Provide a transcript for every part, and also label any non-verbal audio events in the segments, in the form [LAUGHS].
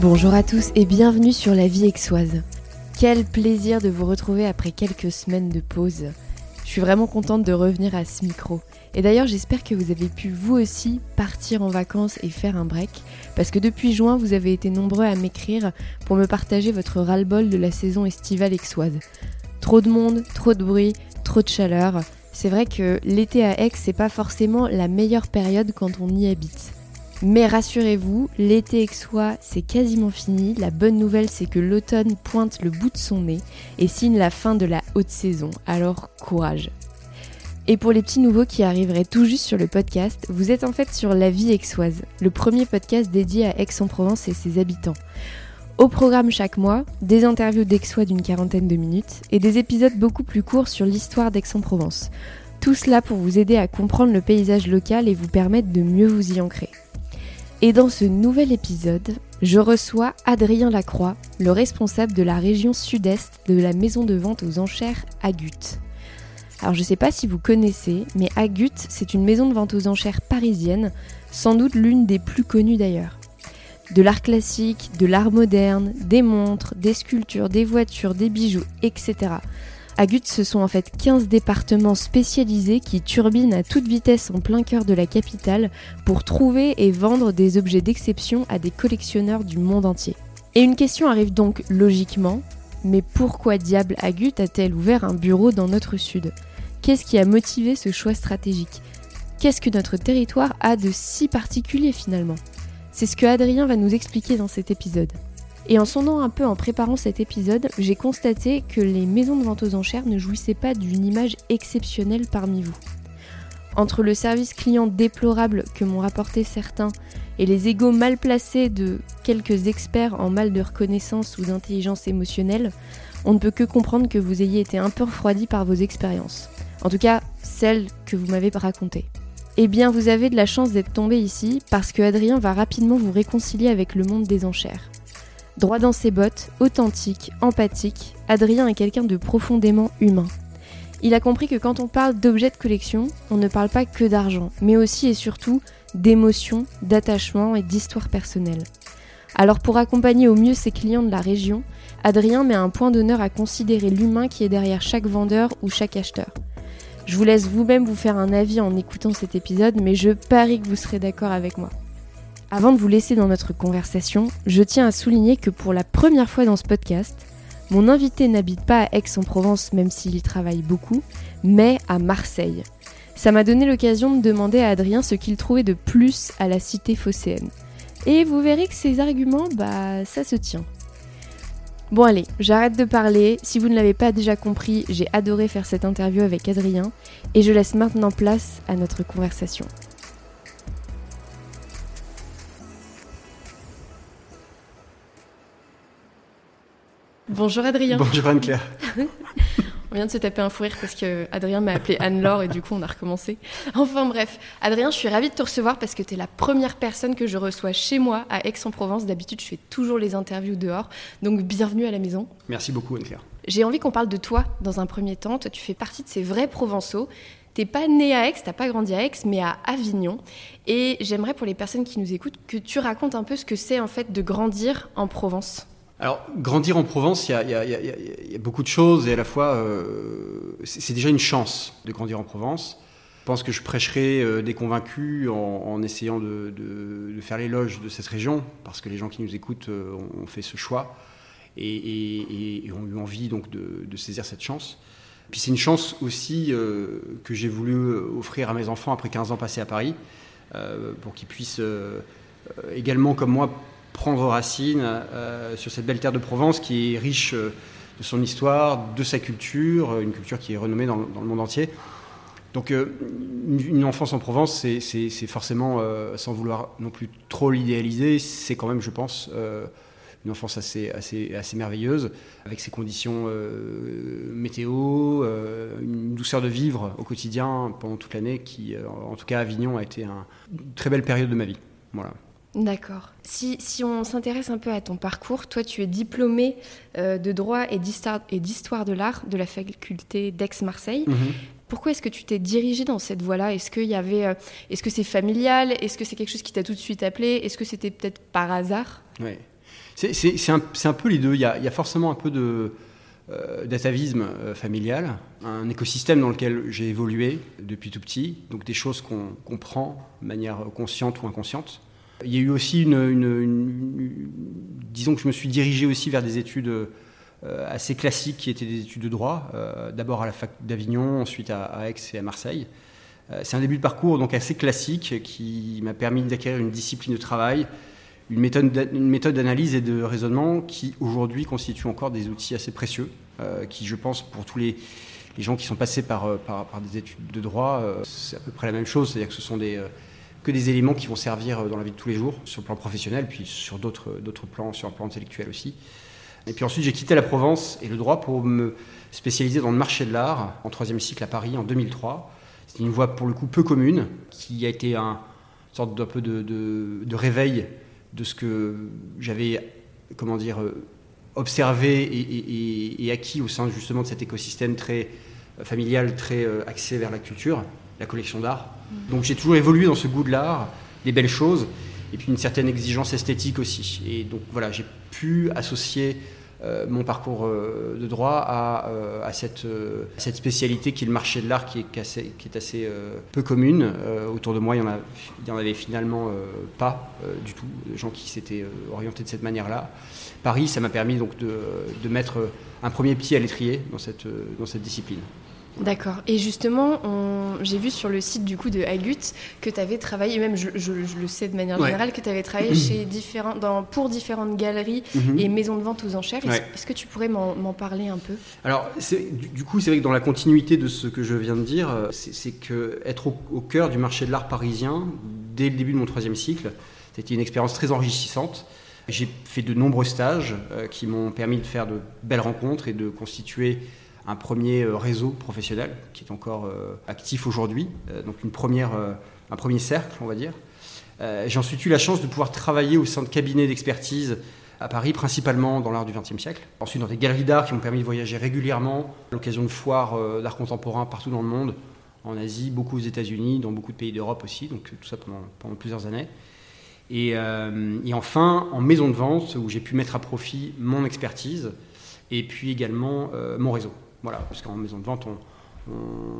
Bonjour à tous et bienvenue sur La Vie Aixoise. Quel plaisir de vous retrouver après quelques semaines de pause. Je suis vraiment contente de revenir à ce micro. Et d'ailleurs, j'espère que vous avez pu vous aussi partir en vacances et faire un break, parce que depuis juin, vous avez été nombreux à m'écrire pour me partager votre ras-le-bol de la saison estivale aixoise. Trop de monde, trop de bruit, trop de chaleur. C'est vrai que l'été à Aix, c'est pas forcément la meilleure période quand on y habite. Mais rassurez-vous, l'été aixois, c'est quasiment fini. La bonne nouvelle, c'est que l'automne pointe le bout de son nez et signe la fin de la haute saison. Alors courage. Et pour les petits nouveaux qui arriveraient tout juste sur le podcast, vous êtes en fait sur La Vie Aixoise, le premier podcast dédié à Aix-en-Provence et ses habitants. Au programme chaque mois, des interviews d'Aixois d'une quarantaine de minutes et des épisodes beaucoup plus courts sur l'histoire d'Aix-en-Provence. Tout cela pour vous aider à comprendre le paysage local et vous permettre de mieux vous y ancrer. Et dans ce nouvel épisode, je reçois Adrien Lacroix, le responsable de la région sud-est de la maison de vente aux enchères Agut. Alors je ne sais pas si vous connaissez, mais Agut, c'est une maison de vente aux enchères parisienne, sans doute l'une des plus connues d'ailleurs. De l'art classique, de l'art moderne, des montres, des sculptures, des voitures, des bijoux, etc. Agut, ce sont en fait 15 départements spécialisés qui turbinent à toute vitesse en plein cœur de la capitale pour trouver et vendre des objets d'exception à des collectionneurs du monde entier. Et une question arrive donc logiquement, mais pourquoi diable Agut a-t-elle ouvert un bureau dans notre sud? Qu'est-ce qui a motivé ce choix stratégique? Qu'est-ce que notre territoire a de si particulier finalement? C'est ce que Adrien va nous expliquer dans cet épisode. Et en sondant un peu en préparant cet épisode, j'ai constaté que les maisons de vente aux enchères ne jouissaient pas d'une image exceptionnelle parmi vous. Entre le service client déplorable que m'ont rapporté certains et les égaux mal placés de quelques experts en mal de reconnaissance ou d'intelligence émotionnelle, on ne peut que comprendre que vous ayez été un peu refroidi par vos expériences. En tout cas, celles que vous m'avez racontées. Eh bien, vous avez de la chance d'être tombé ici parce que Adrien va rapidement vous réconcilier avec le monde des enchères. Droit dans ses bottes, authentique, empathique, Adrien est quelqu'un de profondément humain. Il a compris que quand on parle d'objets de collection, on ne parle pas que d'argent, mais aussi et surtout d'émotions, d'attachement et d'histoire personnelle. Alors pour accompagner au mieux ses clients de la région, Adrien met un point d'honneur à considérer l'humain qui est derrière chaque vendeur ou chaque acheteur. Je vous laisse vous-même vous faire un avis en écoutant cet épisode, mais je parie que vous serez d'accord avec moi. Avant de vous laisser dans notre conversation, je tiens à souligner que pour la première fois dans ce podcast, mon invité n'habite pas à Aix-en-Provence même s'il y travaille beaucoup, mais à Marseille. Ça m'a donné l'occasion de demander à Adrien ce qu'il trouvait de plus à la cité phocéenne. Et vous verrez que ses arguments, bah ça se tient. Bon allez, j'arrête de parler. Si vous ne l'avez pas déjà compris, j'ai adoré faire cette interview avec Adrien et je laisse maintenant place à notre conversation. Bonjour Adrien. Bonjour Anne-Claire. on vient de se taper un fou rire parce que Adrien m'a appelé Anne-Laure et du coup on a recommencé. Enfin bref, Adrien, je suis ravie de te recevoir parce que tu es la première personne que je reçois chez moi à Aix-en-Provence. D'habitude, je fais toujours les interviews dehors. Donc bienvenue à la maison. Merci beaucoup Anne-Claire. J'ai envie qu'on parle de toi dans un premier temps. Toi, tu fais partie de ces vrais Provençaux. T'es pas né à Aix, t'as pas grandi à Aix, mais à Avignon. Et j'aimerais pour les personnes qui nous écoutent que tu racontes un peu ce que c'est en fait de grandir en Provence. Alors, grandir en Provence, il y, a, beaucoup de choses et à la fois, euh, c'est déjà une chance de grandir en Provence. Je pense que je prêcherai euh, des convaincus en, essayant de, faire l'éloge de cette région, parce que les gens qui nous écoutent euh, ont, fait ce choix et, ont eu envie donc de, saisir cette chance. Puis c'est une chance aussi que j'ai voulu offrir à mes enfants après 15 ans passés à Paris, pour qu'ils puissent également, comme moi, prendre racine euh, sur cette belle terre de Provence qui est riche euh, de son histoire, de sa culture, euh, une culture qui est renommée dans, le monde entier. Donc une, enfance en Provence, c'est forcément, sans vouloir non plus trop l'idéaliser, c'est quand même, je pense, une enfance assez, assez, assez merveilleuse, avec ses conditions météo, une douceur de vivre au quotidien pendant toute l'année, qui, en tout cas Avignon, a été une très belle période de ma vie. Voilà. D'accord. Si, si, on s'intéresse un peu à ton parcours, toi tu es diplômé euh, de droit et d'histoire de l'art de la faculté d'Aix-Marseille. Mhm. Pourquoi est-ce que tu t'es dirigé dans cette voie-là? Est-ce qu'il y avait, euh, est-ce que c'est familial? Est-ce que c'est quelque chose qui t'a tout de suite appelé? Est-ce que c'était peut-être par hasard? Oui. C'est un, un, peu les deux. Il y a, il y a forcément un peu de euh, d'atavisme familial, un écosystème dans lequel j'ai évolué depuis tout petit, donc des choses qu'on comprend de manière consciente ou inconsciente. Il y a eu aussi une, disons que je me suis dirigé aussi vers des études euh, assez classiques qui étaient des études de droit, d'abord à la fac d'Avignon, ensuite à, Aix et à Marseille. C'est un début de parcours donc assez classique qui m'a permis d'acquérir une discipline de travail, une méthode, d'analyse et de raisonnement qui aujourd'hui constitue encore des outils assez précieux, euh, qui je pense pour tous les, gens qui sont passés par, euh, par, des études de droit, euh, c'est à peu près la même chose, c'est-à-dire que ce sont des, des éléments qui vont servir dans la vie de tous les jours, sur le plan professionnel, puis sur d'autres plans, sur un plan intellectuel aussi. Et puis ensuite j'ai quitté la Provence et le droit pour me spécialiser dans le marché de l'art en troisième cycle à Paris en 2003. C'est une voie pour le coup peu commune, qui a été un, une sorte d'un peu de, de, réveil de ce que j'avais, comment dire, euh, observé et, acquis au sein justement de cet écosystème très euh, familial, très euh, axé vers la culture, la collection d'art. Donc j'ai toujours évolué dans ce goût de l'art, des belles choses, et puis une certaine exigence esthétique aussi. Et donc voilà, j'ai pu associer euh, mon parcours euh, de droit à, euh, cette, spécialité qui est le marché de l'art qui est assez, peu commune. autour de moi, il n'y en, avait finalement pas du tout, de gens qui s'étaient orientés de cette manière-là. Paris, ça m'a permis donc de, mettre un premier pied à l'étrier dans cette discipline. D'accord. Et justement, j'ai vu sur le site du coup de Agut que tu avais travaillé, même je, le sais de manière générale, que tu avais travaillé chez différents, dans, pour différentes galeries mhm. et maisons de vente aux enchères. Est-ce que tu pourrais m'en parler un peu? Alors, du, du, coup, c'est vrai que dans la continuité de ce que je viens de dire, euh, c'est que être au, cœur du marché de l'art parisien, dès le début de mon troisième cycle, c'était une expérience très enrichissante. J'ai fait de nombreux stages euh, qui m'ont permis de faire de belles rencontres et de constituer un premier euh, réseau professionnel qui est encore euh, actif aujourd'hui, euh, donc une première, un premier cercle, on va dire. J'ai ensuite eu la chance de pouvoir travailler au sein de cabinets d'expertise à Paris, principalement dans l'art du XXe siècle. Ensuite, dans des galeries d'art qui m'ont permis de voyager régulièrement, à l'occasion de foires d'art contemporain partout dans le monde, en Asie, beaucoup aux États-Unis, dans beaucoup de pays d'Europe aussi, donc tout ça pendant, plusieurs années. Et, enfin, en maison de vente, où j'ai pu mettre à profit mon expertise et puis également mon réseau. Voilà, parce qu'en maison de vente,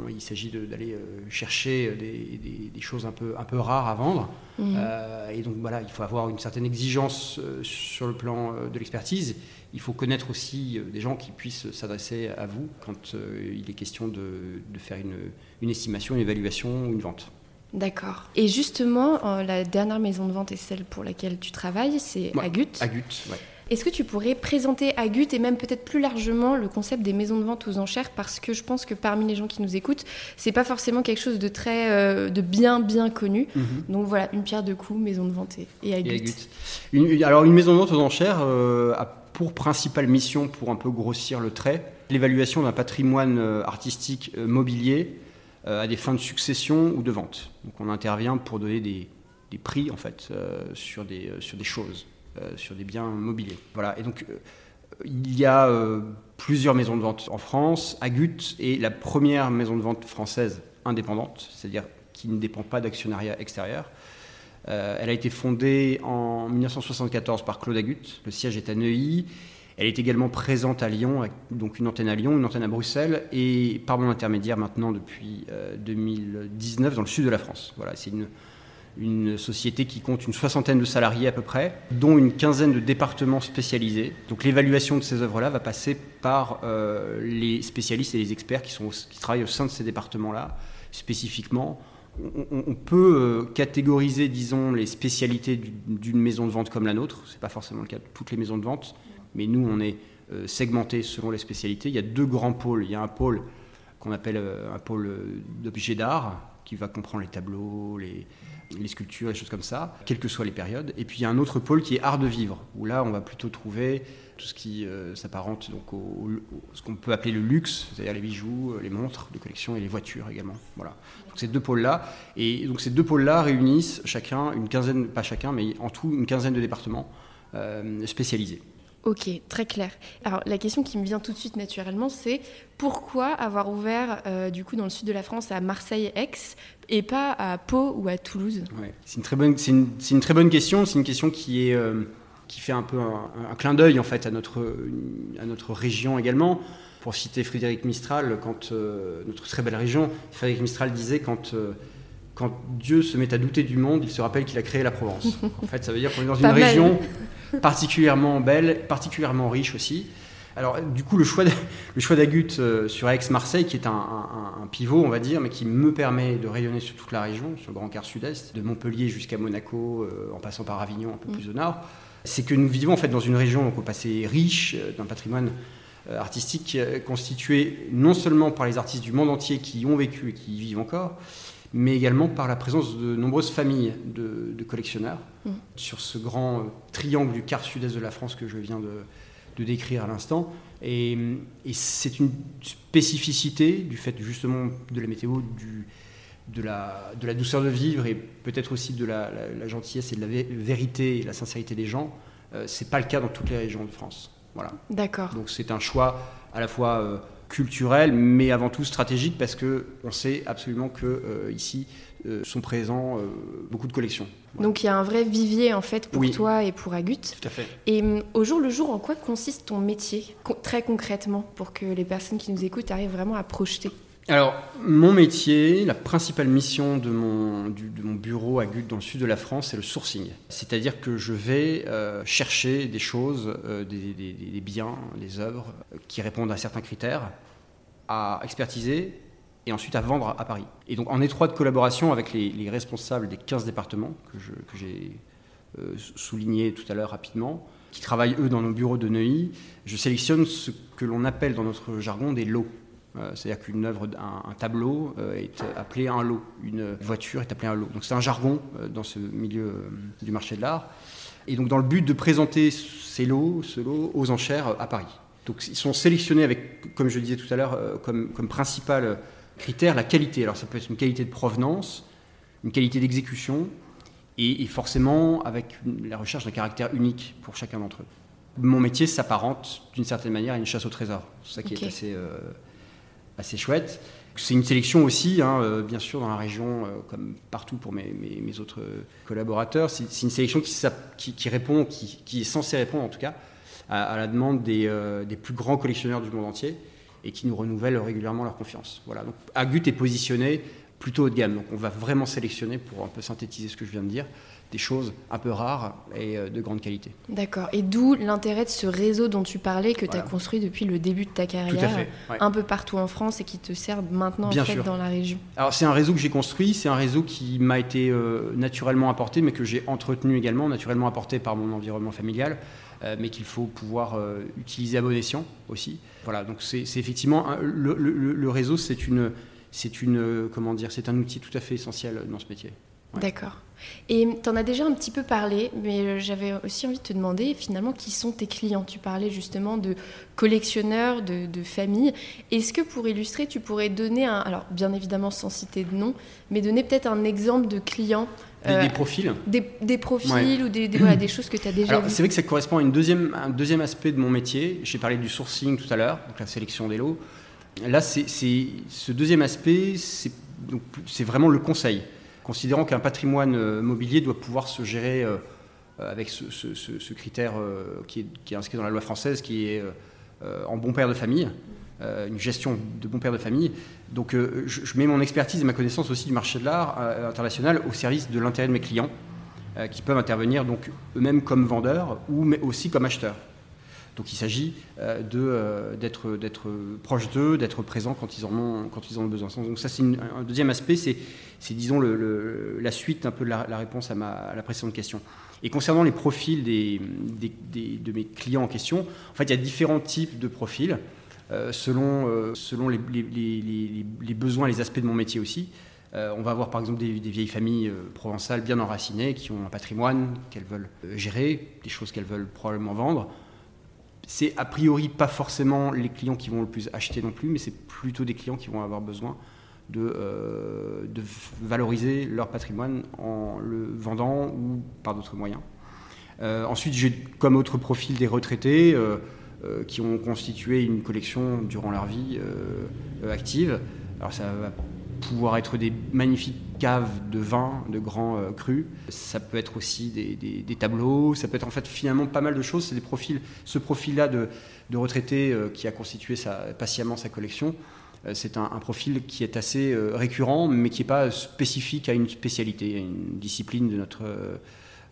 il s'agit d'aller euh, chercher des, choses un peu, un peu rares à vendre. Mhm. Euh, et donc voilà, il faut avoir une certaine exigence euh, sur le plan de l'expertise. Il faut connaître aussi des gens qui puissent s'adresser à vous quand il est question de, faire une, une, estimation, une évaluation ou une vente. D'accord. Et justement, la dernière maison de vente et celle pour laquelle tu travailles, c'est Agut. Agut, ouais. Est-ce que tu pourrais présenter à Gut et même peut-être plus largement le concept des maisons de vente aux enchères? Parce que je pense que parmi les gens qui nous écoutent, c'est pas forcément quelque chose de très euh, de bien bien connu. Mhm. Donc voilà, une pierre de coups, maison de vente et, à Gut. alors une maison de vente aux enchères euh, a pour principale mission, pour un peu grossir le trait, l'évaluation d'un patrimoine euh, artistique mobilier à des fins de succession ou de vente. Donc on intervient pour donner des, des prix en fait sur des sur des choses. Euh, sur des biens mobiliers. Voilà. Et donc, euh, il y a euh, plusieurs maisons de vente en France. Agut est la première maison de vente française indépendante, c'est-à-dire qui ne dépend pas d'actionnariat extérieur. elle a été fondée en 1974 par Claude Agut. Le siège est à Neuilly. Elle est également présente à Lyon, donc une antenne à Lyon, une antenne à Bruxelles, et par mon intermédiaire maintenant depuis 2019 dans le sud de la France. Voilà, c'est une une société qui compte une soixantaine de salariés à peu près, dont une quinzaine de départements spécialisés. Donc l'évaluation de ces œuvres-là va passer par euh, les spécialistes et les experts qui, travaillent au sein de ces départements-là, spécifiquement. On, peut euh, catégoriser, disons, les spécialités d'une maison de vente comme la nôtre. Ce n'est pas forcément le cas de toutes les maisons de vente, mais nous, on est euh, segmenté selon les spécialités. Il y a deux grands pôles. Il y a un pôle qu'on appelle un pôle d'objets d'art, qui va comprendre les tableaux, les, les sculptures, les choses comme ça, quelles que soient les périodes. Et puis il y a un autre pôle qui est art de vivre, où là on va plutôt trouver tout ce qui euh, s'apparente donc au, ce qu'on peut appeler le luxe, c'est-à-dire les bijoux, euh, les montres de collection et les voitures également. Voilà. Donc ces deux pôles-là, et donc ces deux pôles-là réunissent chacun une quinzaine, pas chacun, mais en tout une quinzaine de départements euh, spécialisés. Ok, très clair. Alors la question qui me vient tout de suite naturellement, c'est pourquoi avoir ouvert du coup dans le sud de la France à Marseille-Aix et pas à Pau ou à Toulouse C'est une, très bonne, c'est une, très bonne question. C'est une question qui est, euh, qui fait un peu un, clin d'œil en fait à notre, à notre région également. Pour citer Frédéric Mistral, quand notre très belle région, Frédéric Mistral disait quand quand Dieu se met à douter du monde, il se rappelle qu'il a créé la Provence. [LAUGHS] en fait, ça veut dire qu'on est dans une région particulièrement belle, particulièrement riche aussi. Alors, du coup, le choix, [LAUGHS] le choix d'Agut euh, sur Aix-Marseille, qui est un, pivot, on va dire, mais qui me permet de rayonner sur toute la région, sur le Grand Quart Sud-Est, de Montpellier jusqu'à Monaco, euh, en passant par Avignon, un peu plus au nord, c'est que nous vivons en fait dans une région donc, au passé riche, euh, d'un patrimoine artistique constitué non seulement par les artistes du monde entier qui y ont vécu et qui y vivent encore, mais également par la présence de nombreuses familles de, collectionneurs mm. sur ce grand triangle du quart sud-est de la France que je viens de, décrire à l'instant. Et, c'est une spécificité du fait justement de la météo, du, de, la, de la douceur de vivre et peut-être aussi de la, gentillesse et de la vérité et la sincérité des gens. Euh, c'est pas le cas dans toutes les régions de France. Voilà. D'accord. Donc c'est un choix à la fois euh, culturel, mais avant tout stratégique, parce que on sait absolument que euh, ici euh, sont présents beaucoup de collections. Donc il y a un vrai vivier en fait pour toi et pour Agut. Tout à fait. Et hum, au jour le jour, en quoi consiste ton métier très concrètement pour que les personnes qui nous écoutent arrivent vraiment à projeter? Alors, mon métier, la principale mission de mon, de mon bureau à Gut dans le sud de la France, c'est le sourcing. C'est-à-dire que je vais euh, chercher des choses, euh, des, biens, des œuvres qui répondent à certains critères, à expertiser et ensuite à vendre à Paris. Et donc, en étroite collaboration avec les, responsables des 15 départements que, j'ai euh, souligné tout à l'heure rapidement, qui travaillent eux dans nos bureaux de Neuilly, je sélectionne ce que l'on appelle dans notre jargon des lots. Euh, c'est-à-dire qu'une œuvre, un, tableau euh, est appelé un lot, une voiture est appelée un lot. Donc c'est un jargon euh, dans ce milieu du marché de l'art. Et donc dans le but de présenter ces lots, ce lot aux enchères à Paris. Donc ils sont sélectionnés avec, comme je disais tout à l'heure, comme, comme principal critère la qualité. Alors ça peut être une qualité de provenance, une qualité d'exécution, et, forcément avec la recherche d'un caractère unique pour chacun d'entre eux. Mon métier s'apparente d'une certaine manière à une chasse au trésor. C'est ça qui est assez assez chouette. C'est une sélection aussi, hein, euh, bien sûr, dans la région, euh, comme partout pour mes, mes, autres collaborateurs. C'est une sélection qui, qui, répond, qui, qui, est censée répondre en tout cas, à, la demande des, euh, des, plus grands collectionneurs du monde entier et qui nous renouvellent régulièrement leur confiance. Voilà. Donc, Agut est positionné plutôt haut de gamme. Donc, on va vraiment sélectionner, pour un peu synthétiser ce que je viens de dire, des choses un peu rares et euh, de grande qualité. D'accord. Et d'où l'intérêt de ce réseau dont tu parlais, que tu as construit depuis le début de ta carrière, un peu partout en France et qui te sert maintenant en fait, dans la région. Alors c'est un réseau que j'ai construit, c'est un réseau qui m'a été euh, naturellement apporté, mais que j'ai entretenu également, naturellement apporté par mon environnement familial. Euh, mais qu'il faut pouvoir utiliser à bon escient aussi. Voilà, donc c'est effectivement le, le, réseau, c'est une, c'est une, comment dire, c'est un outil tout à fait essentiel dans ce métier. D'accord. Et tu en as déjà un petit peu parlé, mais euh, j'avais aussi envie de te demander finalement qui sont tes clients? Tu parlais justement de collectionneurs, de, de familles. Est-ce que pour illustrer, tu pourrais donner un, alors bien évidemment sans citer de nom, mais donner peut-être un exemple de client des, euh, profils Des, profils ou des, des, [CLEARS THROAT] choses que tu as déjà C'est vrai que ça correspond à une deuxième, un deuxième aspect de mon métier. J'ai parlé du sourcing tout à l'heure, donc la sélection des lots. Là, c'est ce deuxième aspect, c'est vraiment le conseil considérant qu'un patrimoine euh, mobilier doit pouvoir se gérer euh, avec ce, critère qui est, inscrit dans la loi française, qui est en bon père de famille, une gestion de bon père de famille. Donc je, mets mon expertise et ma connaissance aussi du marché de l'art international au service de l'intérêt de mes clients, qui peuvent intervenir donc eux-mêmes comme vendeurs ou mais aussi comme acheteurs. Donc il s'agit d'être d'être proche d'eux, d'être présent quand ils en ont quand ils ont besoin. Donc ça c'est un deuxième aspect, c'est disons, la suite un peu de la, réponse à, ma, la précédente question. Et concernant les profils des, de mes clients en question, en fait, il y a différents types de profils euh, selon, euh, selon les, besoins, les aspects de mon métier aussi. Euh, on va avoir par exemple des, vieilles familles provençales bien enracinées qui ont un patrimoine qu'elles veulent gérer, des choses qu'elles veulent probablement vendre. C'est a priori pas forcément les clients qui vont le plus acheter non plus, mais c'est plutôt des clients qui vont avoir besoin de, valoriser leur patrimoine en le vendant ou par d'autres moyens. Ensuite, j'ai comme autre profil des retraités qui ont constitué une collection durant leur vie active. Alors ça va pouvoir être des magnifiques caves de vin, de grands crus. Ça peut être aussi des, tableaux, ça peut être en fait finalement pas mal de choses. C'est des profils, ce profil-là de, retraité qui a constitué patiemment sa collection. C'est un, profil qui est assez récurrent, mais qui n'est pas spécifique à une spécialité, à une discipline de notre,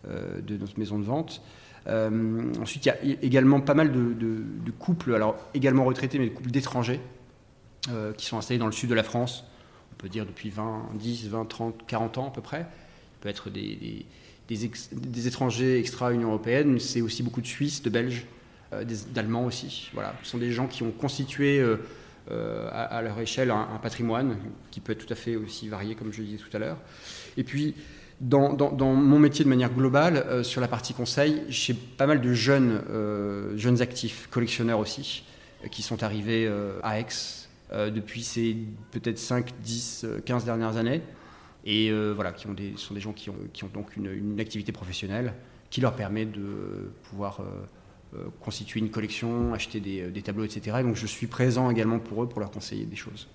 de notre maison de vente. Euh, ensuite, il y a également pas mal de, couples, alors également retraités, mais de couples d'étrangers euh, qui sont installés dans le sud de la France, on peut dire depuis 20, 10, 20, 30, 40 ans à peu près. Ça peut être des, des, étrangers extra-Union européenne, c'est aussi beaucoup de Suisses, de Belges, euh, d'Allemands aussi. Voilà. Ce sont des gens qui ont constitué à, leur échelle un, un, patrimoine qui peut être tout à fait aussi varié, comme je le disais tout à l'heure. Et puis, dans, mon métier de manière globale, euh, sur la partie conseil, j'ai pas mal de jeunes, euh, jeunes actifs, collectionneurs aussi, euh, qui sont arrivés à Aix depuis ces peut-être 5, 10, 15 dernières années. Et voilà, qui sont des gens qui ont, donc une, activité professionnelle qui leur permet de pouvoir constituer une collection, acheter des, tableaux, etc. Et donc je suis présent également pour eux pour leur conseiller des choses.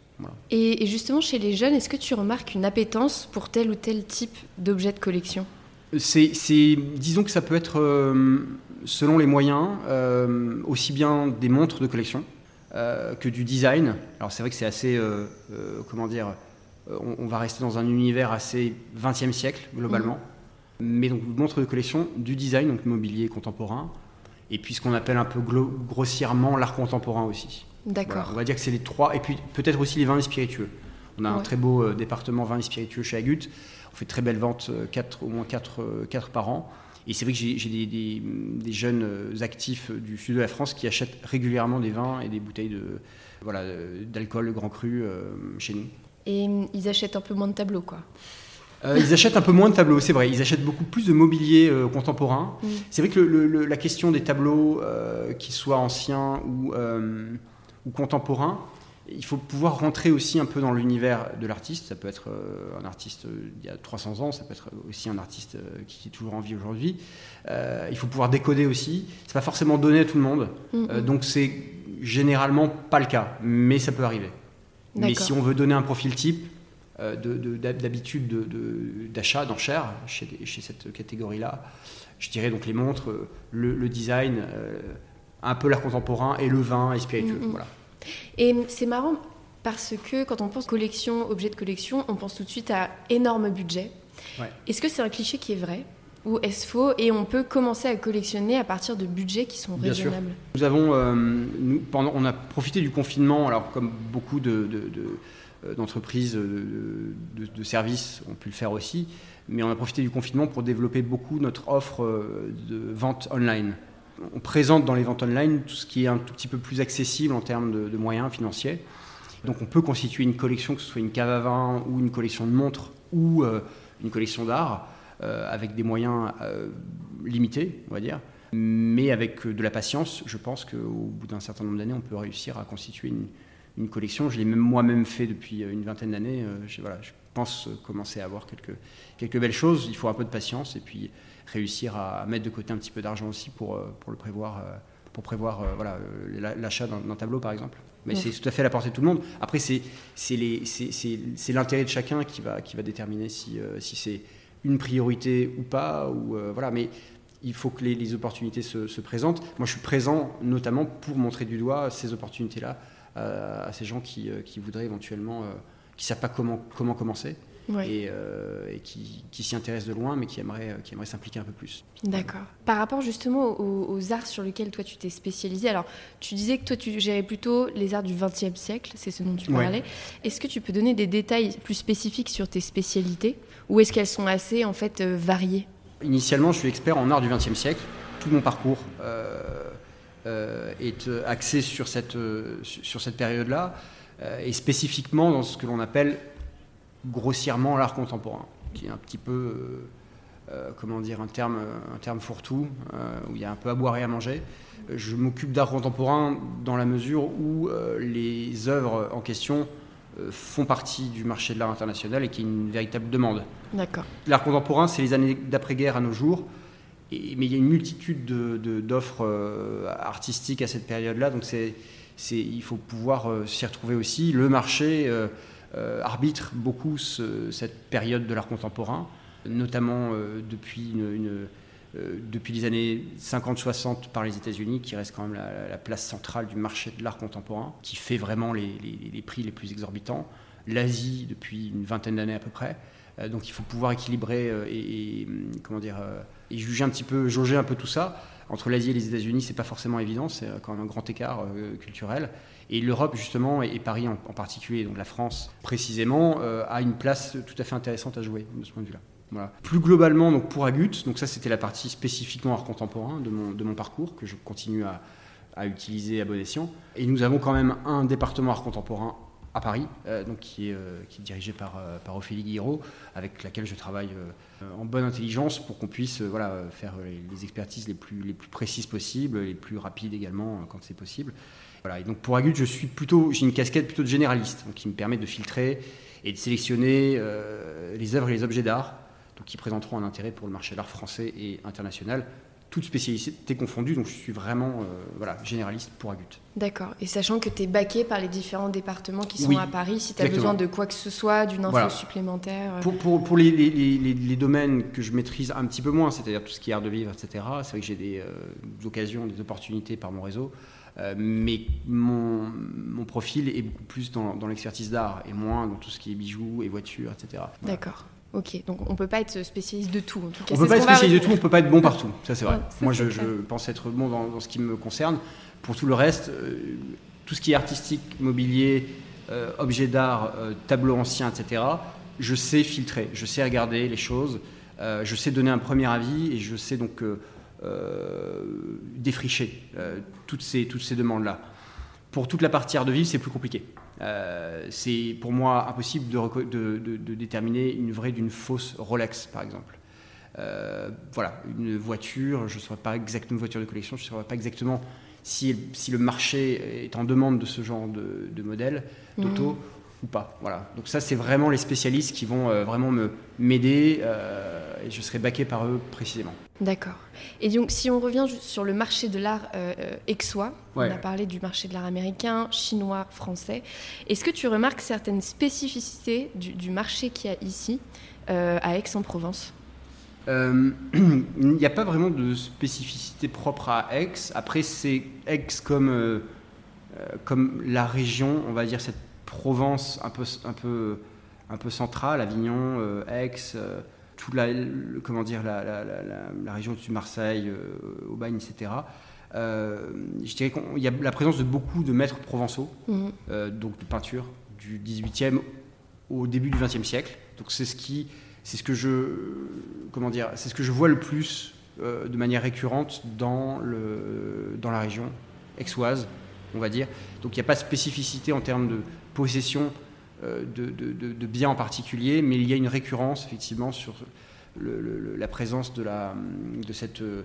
Et, justement, chez les jeunes, est-ce que tu remarques une appétence pour tel ou tel type d'objet de collection? C'est, disons que ça peut être, euh, selon les moyens, euh, aussi bien des montres de collection euh, que du design. Alors c'est vrai que c'est assez, comment dire, on, va rester dans un univers assez 20e siècle globalement. Mmh. Mais donc montres de collection, du design, donc mobilier contemporain, et puis ce qu'on appelle un peu grossièrement l'art contemporain aussi. D'accord. on va dire que c'est les trois, et puis peut-être aussi les vins et spiritueux. On a un très beau euh, département vins et spiritueux chez Agut. On fait de très belles ventes, euh, quatre, au moins 4, quatre, par an. Et c'est vrai que j'ai des, des, jeunes euh, actifs du sud de la France qui achètent régulièrement des vins et des bouteilles de, voilà, d'alcool grand cru chez nous. Et ils achètent un peu moins de tableaux, quoi ils achètent un peu moins de tableaux, c'est vrai. Ils achètent beaucoup plus de mobilier contemporain. Mm. C'est vrai que la question des tableaux, qu'ils soient anciens ou, ou contemporain, il faut pouvoir rentrer aussi un peu dans l'univers de l'artiste. Ça peut être euh, un artiste euh, il y a 300 ans, ça peut être aussi un artiste euh, qui est toujours en vie aujourd'hui. il faut pouvoir décoder aussi. C'est pas forcément donné à tout le monde, mm-hmm. donc c'est généralement pas le cas, mais ça peut arriver. Mais si on veut donner un profil type, d'habitude d'achat, d'enchères chez, chez, cette catégorie-là, je dirais donc les montres, le, design un peu l'art contemporain et le vin et spiritueux. Mm, mm. Voilà. Et c'est marrant parce que quand on pense collection, objet de collection, on pense tout de suite à énorme budget. Est-ce que c'est un cliché qui est vrai ou est-ce faux Et on peut commencer à collectionner à partir de budgets qui sont raisonnables? Nous avons, euh, nous, pendant, on a profité du confinement, alors comme beaucoup de, euh, d'entreprises de, de, services ont pu le faire aussi, mais on a profité du confinement pour développer beaucoup notre offre euh, de vente online on présente dans les ventes online tout ce qui est un tout petit peu plus accessible en termes de, moyens financiers. Donc on peut constituer une collection, que ce soit une cave à vin ou une collection de montres ou euh, une collection d'art, euh, avec des moyens euh, limités, on va dire. Mais avec de la patience, je pense qu'au bout d'un certain nombre d'années, on peut réussir à constituer une, collection. Je l'ai même moi-même fait depuis une vingtaine d'années. je pense commencer à avoir quelques, quelques belles choses. Il faut un peu de patience et puis réussir à mettre de côté un petit peu d'argent aussi pour, euh, pour le prévoir, euh, pour prévoir euh, voilà, l'achat d'un tableau par exemple. Mais c'est tout à fait à la portée de tout le monde. Après, c'est l'intérêt de chacun qui va, qui va déterminer si, si c'est une priorité ou pas. Ou, voilà. Mais il faut que les, opportunités se, se, présentent. Moi, je suis présent notamment pour montrer du doigt ces opportunités-là à ces gens qui, qui voudraient éventuellement, qui ne savent pas comment, comment commencer et, euh, qui, s'y intéressent de loin, mais qui aimeraient, qui aimerait s'impliquer un peu plus. D'accord. Par rapport justement aux, arts sur lesquels toi tu t'es spécialisé, alors tu disais que toi tu gérais plutôt les arts du XXe siècle, c'est ce dont tu parlais. Est-ce que tu peux donner des détails plus spécifiques sur tes spécialités, ou est-ce qu'elles sont assez en fait euh, variées? Initialement, je suis expert en art du XXe siècle. Tout mon parcours euh, est axé sur cette, sur cette période-là, et spécifiquement dans ce que l'on appelle grossièrement l'art contemporain, qui est un petit peu, euh, euh, comment dire, un terme, un terme fourre-tout, euh, où il y a un peu à boire et à manger. Je m'occupe d'art contemporain dans la mesure où les œuvres en question font partie du marché de l'art international et qui est une véritable demande. D'accord. L'art contemporain, c'est les années d'après-guerre à nos jours, et, mais il y a une multitude d'offres de, artistiques à cette période-là, donc c'est, il faut pouvoir s'y retrouver aussi. Le marché arbitre beaucoup cette période de l'art contemporain, notamment depuis une euh, depuis les années 50-60 par les États-Unis, qui reste quand même la, place centrale du marché de l'art contemporain, qui fait vraiment les, prix les plus exorbitants. L'Asie depuis une vingtaine d'années à peu près. Euh, donc il faut pouvoir équilibrer euh, et, comment dire et juger un petit peu, jauger un peu tout ça. Entre l'Asie et les États-Unis, c'est pas forcément évident, c'est quand même un grand écart culturel. Et l'Europe, justement, et, Paris en, particulier, donc la France précisément, a une place tout à fait intéressante à jouer de ce point de vue-là. Plus globalement, donc pour Agut, donc ça c'était la partie spécifiquement art contemporain de mon, parcours que je continue à, utiliser à bon escient. Et nous avons quand même un département art contemporain à Paris, euh, donc qui, est, euh, dirigé par, euh, par Ophélie Guiraud, avec laquelle je travaille en bonne intelligence pour qu'on puisse voilà, faire les, expertises les plus, les plus précises possibles, les plus rapides également quand c'est possible. Voilà, et donc pour Agut, je suis plutôt, j'ai une casquette plutôt de généraliste, donc qui me permet de filtrer et de sélectionner les œuvres et les objets d'art qui présenteront un intérêt pour le marché de l'art français et international, toutes spécialités confondues, donc je suis vraiment euh, voilà, généraliste pour Agut. D'accord, et sachant que tu es baqué par les différents départements qui sont à Paris, si tu as besoin de quoi que ce soit, d'une info supplémentaire. Euh. Pour, les, les, les, domaines que je maîtrise un petit peu moins, c'est-à-dire tout ce qui est art de vivre, etc., c'est vrai que j'ai des, euh, occasions, des opportunités par mon réseau. Mais mon, mon, profil est beaucoup plus dans, dans l'expertise d'art et moins dans tout ce qui est bijoux et voitures, etc. D'accord. Ok, donc on peut pas être spécialiste de tout. En tout cas, on peut pas être spécialiste de tout, on peut pas être bon partout. Ça c'est vrai. Moi, je, pense être bon dans, ce qui me concerne. Pour tout le reste, euh, tout ce qui est artistique, mobilier, euh, objet d'art, euh, tableau ancien, etc. Je sais filtrer, je sais regarder les choses, je sais donner un premier avis et je sais donc défricher toutes ces toutes ces demandes là. Pour toute la partie art de vivre, c'est plus compliqué. Euh, c'est pour moi impossible de, de, déterminer une vraie d'une fausse Rolex, par exemple. Euh, voilà, une voiture, je ne saurais pas exactement une voiture de collection, je ne saurais pas exactement si, si, le marché est en demande de ce genre de, modèle d'auto. Mhm ou pas. Voilà. Donc ça, c'est vraiment les spécialistes qui vont euh, vraiment me m'aider euh, et je serai baqué par eux précisément. D'accord. Et donc, si on revient sur le marché de l'art euh, euh on a parlé du marché de l'art américain, chinois, français. Est-ce que tu remarques certaines spécificités du, marché qu'il y a ici à Aix-en-Provence? [CLEARS THROAT] Il n'y a pas vraiment de spécificité propre à Aix. Après, c'est Aix comme, comme la région, on va dire, cette Provence un peu, un peu, un peu centrale, Avignon, euh, Aix, euh, toute la, comment dire, la, la, la, région du Marseille, euh, Aubagne, etc. je dirais qu'il y a la présence de beaucoup de maîtres provençaux, mhm. donc de peinture du 18e au début du 20e siècle. Donc c'est ce qui, c'est ce que je, comment dire, c'est ce que je vois le plus de manière récurrente dans le, dans la région aixoise, on va dire. Donc il n'y a pas de spécificité en termes de possession euh, de, de, biens en particulier, mais il y a une récurrence effectivement sur la présence de, la, de, cette, euh,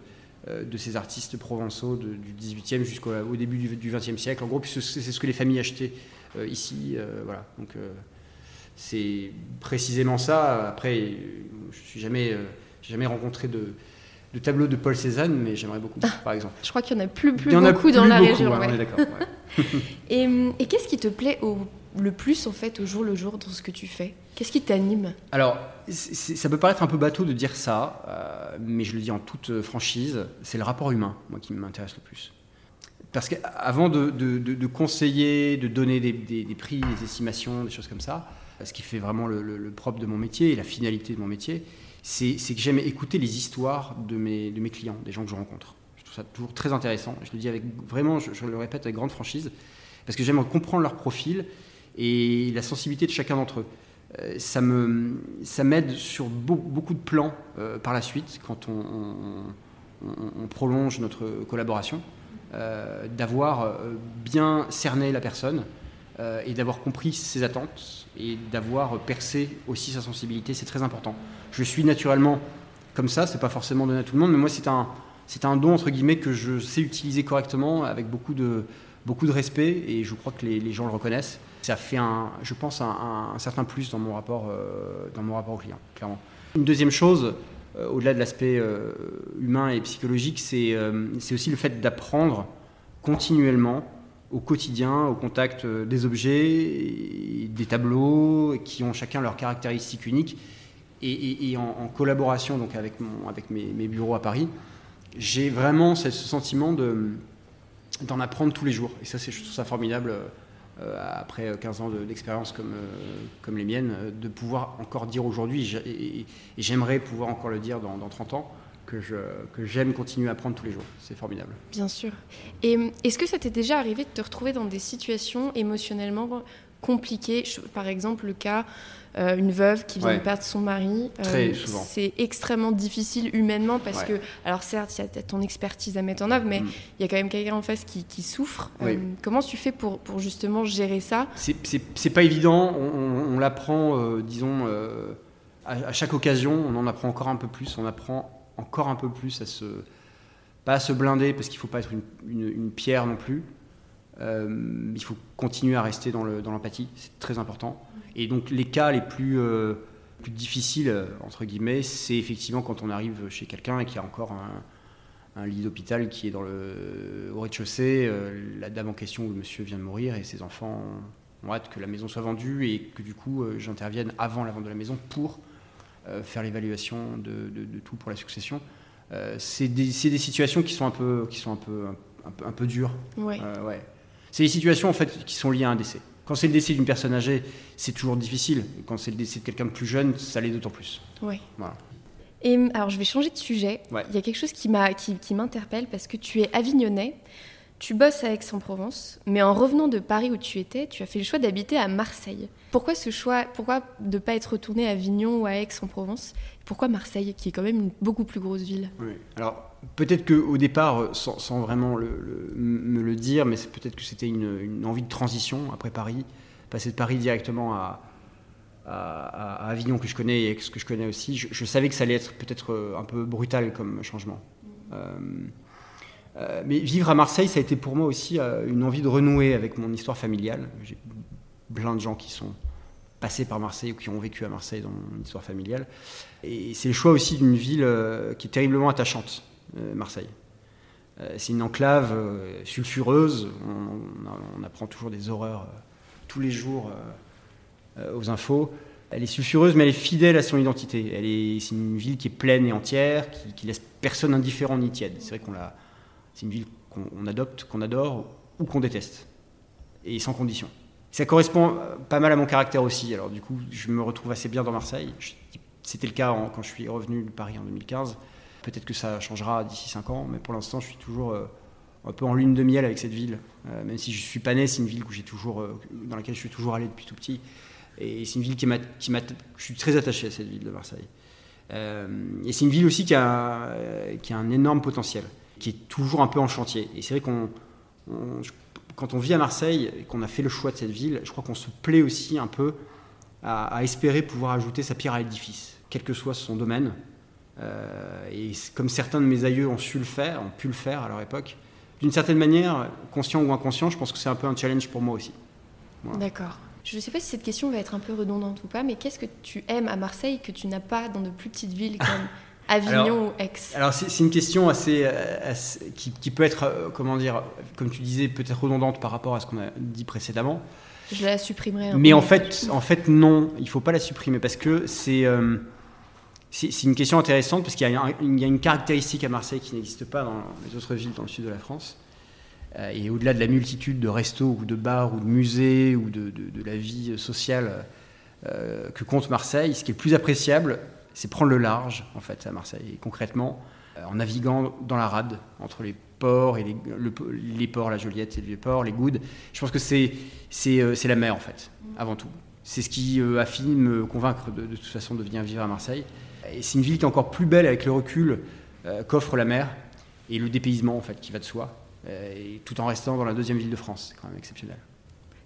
de ces artistes provençaux du 18e jusqu'au début du, 20e siècle. En gros, c'est ce que les familles achetaient euh, ici. voilà. Donc c'est précisément ça. Après, je suis jamais, jamais rencontré de, de tableau de Paul Cézanne, mais j'aimerais beaucoup, ah, par exemple. Je crois qu'il y en a plus, plus beaucoup dans la région. d'accord. [LAUGHS] et, et qu'est-ce qui te plaît au le plus en fait au jour le jour dans ce que tu fais? Qu'est-ce qui t'anime? Alors, ça peut paraître un peu bateau de dire ça, euh, mais je le dis en toute franchise, c'est le rapport humain, moi, qui m'intéresse le plus. Parce qu'avant de, de, conseiller, de donner des, prix, des estimations, des choses comme ça, ce qui fait vraiment le, propre de mon métier et la finalité de mon métier, c'est que j'aime écouter les histoires de mes, de mes clients, des gens que je rencontre. Je trouve ça toujours très intéressant. Je le dis avec vraiment, je, je le répète avec grande franchise, parce que j'aime comprendre leur profil et la sensibilité de chacun d'entre eux. Euh, ça me, ça m'aide sur beaucoup de plans euh, par la suite quand on, on, prolonge notre collaboration, euh, d'avoir bien cerné la personne et d'avoir compris ses attentes et d'avoir percé aussi sa sensibilité, c'est très important. Je suis naturellement comme ça, c'est pas forcément donné à tout le monde, mais moi c'est un, c'est un don entre guillemets que je sais utiliser correctement avec beaucoup de, beaucoup de respect et je crois que les gens le reconnaissent ça fait, un, je pense, un, certain plus dans mon, rapport, euh, dans mon rapport au client, clairement. Une deuxième chose, euh, au-delà de l'aspect euh, humain et psychologique, c'est aussi le fait d'apprendre continuellement au quotidien, au contact des objets, des tableaux, qui ont chacun leurs caractéristiques uniques. Et, en, collaboration donc avec, mon, avec mes, bureaux à Paris, j'ai vraiment ce sentiment d'en apprendre tous les jours. Et ça, je trouve ça formidable. Euh, après 15 ans d'expérience comme, euh, comme les miennes, euh, de pouvoir encore dire aujourd'hui, et, j'aimerais pouvoir encore le dire dans, 30 ans, que, je, que j'aime continuer à apprendre tous les jours. C'est formidable. Bien sûr. Et est-ce que ça t'est déjà arrivé de te retrouver dans des situations émotionnellement compliquées Par exemple, le cas euh, une veuve qui vient de perdre son mari. Très euh, souvent. C'est extrêmement difficile humainement parce que, alors certes, il y a ton expertise à mettre en œuvre, mais mm. il y a quand même quelqu'un en face qui, souffre. Euh, comment tu fais pour, pour justement gérer ça? C'est pas évident. On, l'apprend, disons, à, chaque occasion, on en apprend encore un peu plus. On apprend encore un peu plus à se. Pas à se blinder parce qu'il faut pas être une, une, pierre non plus. Il faut continuer à rester dans l'empathie, dans c'est très important. Et donc les cas les plus, euh, plus difficiles, entre guillemets, c'est effectivement quand on arrive chez quelqu'un et qu'il y a encore un, lit d'hôpital qui est dans le, au rez-de-chaussée, euh, la dame en question ou le monsieur vient de mourir et ses enfants ont hâte que la maison soit vendue et que du coup euh, j'intervienne avant la vente de la maison pour faire l'évaluation de, de, tout pour la succession. c'est des, des, situations qui sont un peu, qui sont un peu, un, peu, un peu dures. Ouais. ouais. C'est des situations en fait qui sont liées à un décès. Quand c'est le décès d'une personne âgée, c'est toujours difficile. Quand c'est le décès de quelqu'un de plus jeune, ça l'est d'autant plus. Oui. Et alors, je vais changer de sujet. Il y a quelque chose qui m'interpelle qui, parce que tu es avignonnais, tu bosses à Aix-en-Provence, mais en revenant de Paris où tu étais, tu as fait le choix d'habiter à Marseille. Pourquoi ce choix Pourquoi de ne pas être retourné à Avignon ou à Aix-en-Provence? Pourquoi Marseille, qui est quand même une beaucoup plus grosse ville? Oui. Alors, peut-être qu'au départ, sans, vraiment me le dire, mais peut-être que c'était une, envie de transition après Paris, passer de Paris directement à, Avignon que je connais et que je connais aussi. Je, savais que ça allait être peut-être euh, un peu brutal comme changement. Euh, euh, mais vivre à Marseille, ça a été pour moi aussi une envie de renouer avec mon histoire familiale. J'ai plein de gens qui sont passés par Marseille ou qui ont vécu à Marseille dans mon histoire familiale. Et c'est le choix aussi d'une ville qui est terriblement attachante. Euh, Marseille. Euh, c'est une enclave euh, sulfureuse. On, apprend toujours des horreurs tous les jours aux infos. Elle est sulfureuse, mais elle est fidèle à son identité. Elle est, c'est une ville qui est pleine et entière, qui, laisse personne indifférent ni tiède. C'est vrai qu'on l'a, c'est une ville qu'on adopte, qu'on adore ou qu'on déteste, et sans condition. Ça correspond pas mal à mon caractère aussi. Alors du coup, je me retrouve assez bien dans Marseille. C'était le cas quand je suis revenu de Paris en 2015. Peut-être que ça changera d'ici 5 ans, mais pour l'instant, je suis toujours euh, un peu en lune de miel avec cette ville. Euh, même si je suis pas né, c'est une ville où j'ai toujours, euh, dans laquelle je suis toujours allé depuis tout petit. Et c'est une ville qui m'a, qui m'a, je suis très attaché à cette ville de Marseille. et c'est une ville aussi qui a, qui a un énorme potentiel, qui est toujours un peu en chantier. Et c'est vrai qu'on, quand on vit à Marseille et qu'on a fait le choix de cette ville, je crois qu'on se plaît aussi un peu à, à espérer pouvoir ajouter sa pierre à l'édifice, quel que soit son domaine. Euh, et comme certains de mes aïeux ont su le faire, ont pu le faire à leur époque, d'une certaine manière, conscient ou inconscient, je pense que c'est un peu un challenge pour moi aussi. D'accord. Je ne sais pas si cette question va être un peu redondante ou pas, mais qu'est-ce que tu aimes à Marseille que tu n'as pas dans de plus petites villes comme [LAUGHS] Avignon ou Aix? Alors c'est une question assez, euh, qui, peut être, euh, comment dire, comme tu disais, peut-être redondante par rapport à ce qu'on a dit précédemment. Je la supprimerai. Un mais en fait, en fait, non, il ne faut pas la supprimer parce que c'est c'est une question intéressante parce qu'il y, a une caractéristique à Marseille qui n'existe pas dans les autres villes dans le sud de la France. Euh, et au-delà de la multitude de restos ou de bars ou de musées ou de, la vie sociale euh, que compte Marseille, ce qui est le plus appréciable, c'est prendre le large en fait à Marseille. Et concrètement, euh, en naviguant dans la rade entre les ports et les, les ports, la Joliette et les ports, les Goudes, je pense que c'est la mer en fait, avant tout. C'est ce qui a fini de me convaincre de, de toute façon de venir vivre à Marseille. Et c'est une ville qui est encore plus belle avec le recul euh, qu'offre la mer et le dépaysement en fait qui va de soi, euh, et tout en restant dans la deuxième ville de France. C'est quand même exceptionnel.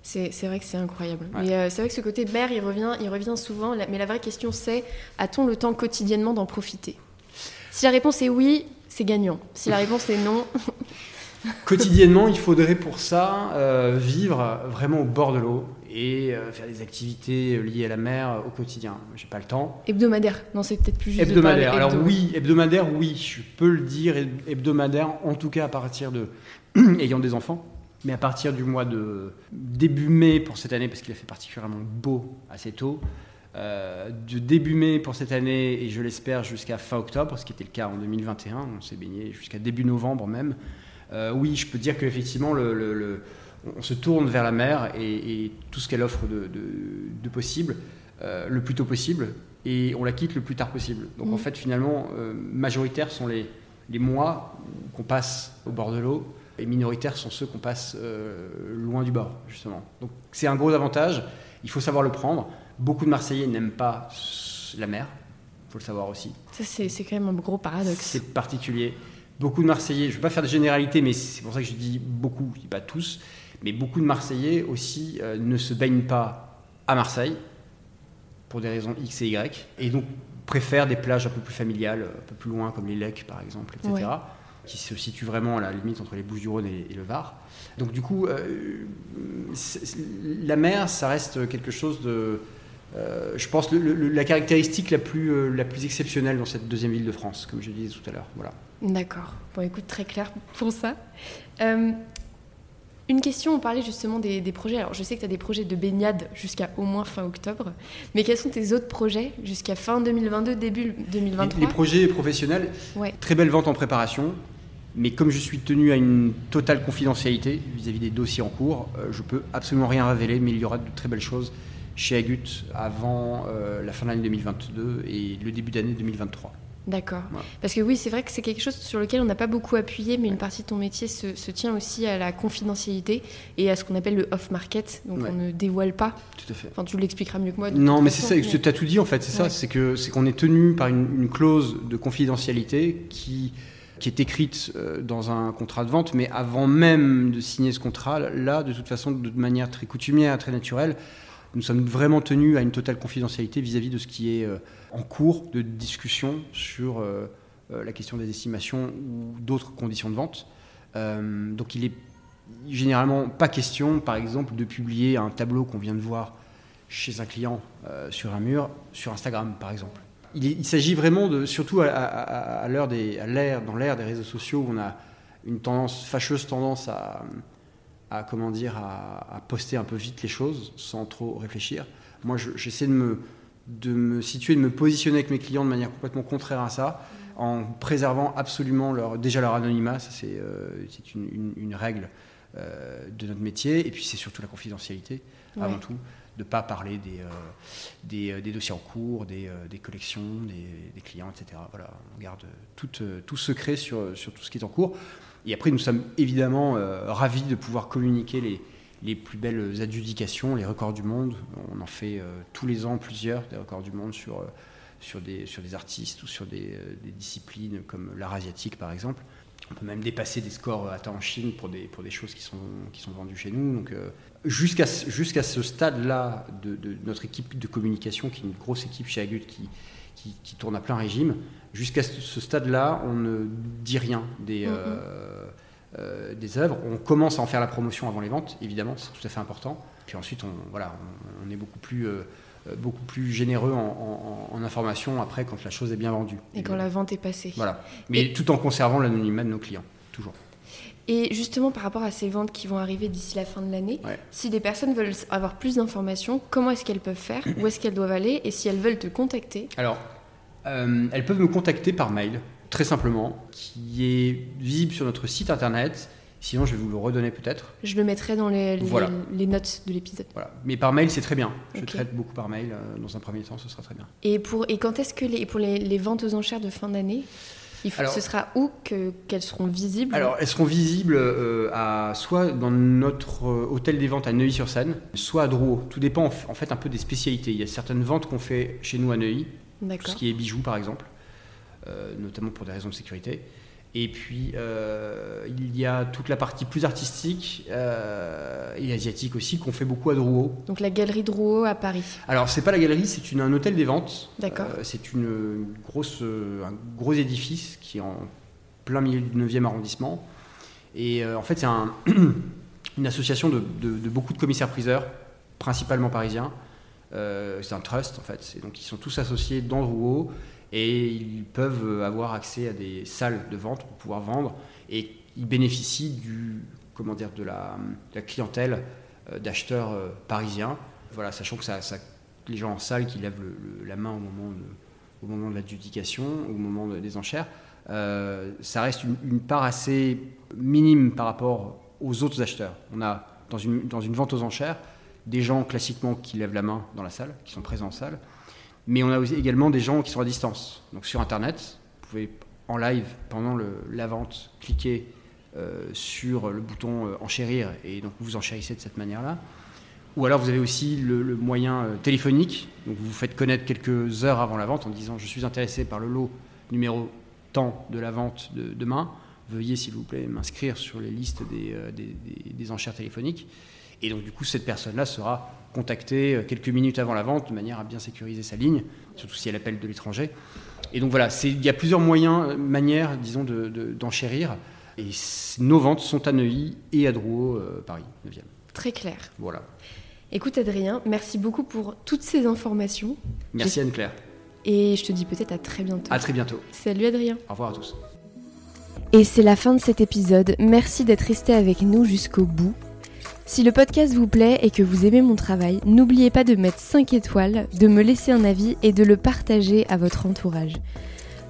C'est vrai que c'est incroyable. Mais euh, c'est vrai que ce côté mer, il revient, il revient souvent. Mais la vraie question, c'est a-t-on le temps quotidiennement d'en profiter? Si la réponse est oui, c'est gagnant. Si la réponse est non. [LAUGHS] Quotidiennement, il faudrait pour ça vivre vraiment au bord de l'eau, et euh, faire des activités liées à la mer au quotidien. J'ai pas le temps. Hebdomadaire Non, c'est peut-être plus juste. Hebdomadaire. Alors oui, hebdomadaire, oui, je peux le dire hebdomadaire, en tout cas à partir de [CLEARS THROAT] ayant des enfants. Mais à partir du mois de début mai pour cette année, parce qu'il a fait particulièrement beau assez tôt, euh, de début mai pour cette année et je l'espère jusqu'à fin octobre, ce qui était le cas en 2021, on s'est baigné jusqu'à début novembre même. Euh, oui, je peux dire qu'effectivement, le, on se tourne vers la mer et, tout ce qu'elle offre de, possible, euh, le plus tôt possible, et on la quitte le plus tard possible. Donc en mmh. fait, finalement, majoritaires sont les, les mois qu'on passe au bord de l'eau et minoritaires sont ceux qu'on passe euh, loin du bord, justement. Donc c'est un gros avantage, il faut savoir le prendre. Beaucoup de Marseillais n'aiment pas la mer, il faut le savoir aussi. Ça, c'est, quand même un gros paradoxe. C'est particulier. Beaucoup de Marseillais, je ne vais pas faire de généralité, mais c'est pour ça que je dis beaucoup, je dis pas tous, mais beaucoup de Marseillais aussi euh, ne se baignent pas à Marseille, pour des raisons X et Y, et donc préfèrent des plages un peu plus familiales, un peu plus loin, comme les Lecs par exemple, etc qui se situe vraiment à la limite entre les Bouches-du-Rhône et, le Var. Donc du coup, euh, la mer, ça reste quelque chose de, euh, je pense, la caractéristique la plus, euh, la plus exceptionnelle dans cette deuxième ville de France, comme je disais tout à l'heure. Voilà. D'accord. Bon, écoute, très clair pour ça. Une question, on parlait justement des, des, projets. Alors, je sais que tu as des projets de baignade jusqu'à au moins fin octobre, mais quels sont tes autres projets jusqu'à fin 2022, début 2023 Les, projets professionnels, très belle vente en préparation. Mais comme je suis tenu à une totale confidentialité vis-à-vis des dossiers en cours, euh, je peux absolument rien révéler, mais il y aura de très belles choses chez Agut avant euh, la fin de l'année 2022 et le début d'année 2023. D'accord. Parce que oui, c'est vrai que c'est quelque chose sur lequel on n'a pas beaucoup appuyé, mais une partie de ton métier se, tient aussi à la confidentialité et à ce qu'on appelle le off-market. Donc on ne dévoile pas. Tout à fait. Enfin, tu l'expliqueras mieux que moi. Non, mais c'est ça, tu as tout dit en fait, c'est ça, c'est que c'est qu'on est tenu par une, clause de confidentialité qui qui est écrite euh, dans un contrat de vente, mais avant même de signer ce contrat, là, de toute façon, de manière très coutumière, très naturelle, nous sommes vraiment tenus à une totale confidentialité vis-à-vis de ce qui est euh, en cours de discussion sur euh, la question des estimations ou d'autres conditions de vente. donc il est généralement pas question, par exemple, de publier un tableau qu'on vient de voir chez un client sur un mur, sur Instagram, par exemple il, s'agit vraiment de, surtout à, l'ère, dans l'ère des réseaux sociaux, où on a une fâcheuse tendance à, comment dire, à, poster un peu vite les choses sans trop réfléchir. Moi, j'essaie de me, de me situer, de me positionner avec mes clients de manière complètement contraire à ça, en préservant absolument leur, déjà leur anonymat. Ça, c'est, euh, une, règle euh, de notre métier. Et puis, c'est surtout la confidentialité, avant tout de ne pas parler des, euh, euh, des, dossiers en cours, des, euh, des collections, des, clients, etc. Voilà, on garde tout, tout secret sur, sur, tout ce qui est en cours. Et après, nous sommes évidemment ravis de pouvoir communiquer les, les plus belles adjudications, les records du monde. On en fait tous les ans plusieurs, des records du monde sur, sur, des, sur des artistes ou sur des, disciplines comme l'art asiatique par exemple. On peut même dépasser des scores atteints en Chine pour des, pour des choses qui sont, qui sont vendues chez nous. Donc, jusqu'à jusqu'à ce stade-là de, notre équipe de communication, qui est une grosse équipe chez Agut qui, qui, tourne à plein régime, jusqu'à ce stade-là, on ne dit rien des, mm-hmm. euh, euh, des œuvres. On commence à en faire la promotion avant les ventes, évidemment, c'est tout à fait important. Puis ensuite, on, voilà, on, est beaucoup plus, euh, beaucoup plus généreux en, en, information après quand la chose est bien vendue. Et quand la vente est passée. Voilà. Mais tout en conservant l'anonymat de nos clients, toujours. Et justement, par rapport à ces ventes qui vont arriver d'ici la fin de l'année, si des personnes veulent avoir plus d'informations, comment est-ce qu'elles peuvent faire? Où est-ce qu'elles doivent aller? Et si elles veulent te contacter? Alors, euh, elles peuvent me contacter par mail, très simplement, qui est visible sur notre site internet. Sinon, je vais vous le redonner peut-être. Je le mettrai dans les, les, notes de l'épisode. Voilà. Mais par mail, c'est très bien. Je traite beaucoup par mail. Euh, dans un premier temps, ce sera très bien. Et, pour, et quand est-ce que les, pour les, les ventes aux enchères de fin d'année? Ce sera où qu'elles seront visibles Alors, elles seront visibles euh, à, soit dans notre euh, hôtel des ventes à Neuilly-sur-Seine, soit à Drouot. Tout dépend en fait un peu des spécialités. Il y a certaines ventes qu'on fait chez nous à Neuilly, tout ce qui est bijoux par exemple, euh, notamment pour des raisons de sécurité. Et puis, euh, il y a toute la partie plus artistique euh, et asiatique aussi qu'on fait beaucoup à Drouot. Donc la galerie Drouot à Paris. Alors, c'est pas la galerie, c'est un hôtel des ventes. D'accord. Euh, c'est une grosse, un gros édifice qui est en plein milieu du 9e arrondissement. Et en fait, c'est un, [CLEARS THROAT] une association de, de, beaucoup de commissaires-priseurs, principalement parisiens. c'est un trust en fait. Et donc, ils sont tous associés dans Drouot et ils peuvent avoir accès à des salles de vente pour pouvoir vendre et ils bénéficient du comment dire, de la, clientèle d'acheteurs parisiens. Voilà, sachant que ça, les gens en salle qui lèvent la main au moment de, au moment de l'adjudication, au moment des enchères, ça reste une, une, part assez minime par rapport aux autres acheteurs. On a dans une, dans une vente aux enchères des gens classiquement qui lèvent la main dans la salle, qui sont présents en salle, mais on a également des gens qui sont à distance. Donc sur Internet, vous pouvez en live, pendant la vente, cliquer euh, sur le bouton euh, enchérir et donc vous enchérissez de cette manière-là. Ou alors vous avez aussi le, moyen euh, téléphonique, donc vous vous faites connaître quelques heures avant la vente en disant je suis intéressé par le lot numéro temps de la vente de demain, veuillez s'il vous plaît m'inscrire sur les listes des enchères téléphoniques. Et donc, du coup, cette personne-là sera contactée euh, quelques minutes avant la vente de manière à bien sécuriser sa ligne, surtout si elle appelle de l'étranger. Et donc voilà, il y a plusieurs moyens, euh, manières, disons, d'enchérir. De, et nos ventes sont à Neuilly et à Drouot, euh, Paris, 9e. Très clair. Voilà. Écoute Adrien, merci beaucoup pour toutes ces informations. Merci Anne-Claire. Et je te dis peut-être à très bientôt. À très bientôt. Salut Adrien. Au revoir à tous. Et c'est la fin de cet épisode. Merci d'être resté avec nous jusqu'au bout. Si le podcast vous plaît et que vous aimez mon travail, n'oubliez pas de mettre 5 étoiles, de me laisser un avis et de le partager à votre entourage.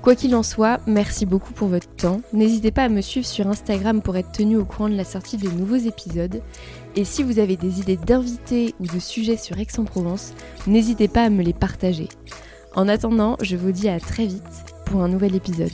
Quoi qu'il en soit, merci beaucoup pour votre temps. N'hésitez pas à me suivre sur Instagram pour être tenu au courant de la sortie de nouveaux épisodes. Et si vous avez des idées d'invités ou de sujets sur Aix-en-Provence, n'hésitez pas à me les partager. En attendant, je vous dis à très vite pour un nouvel épisode.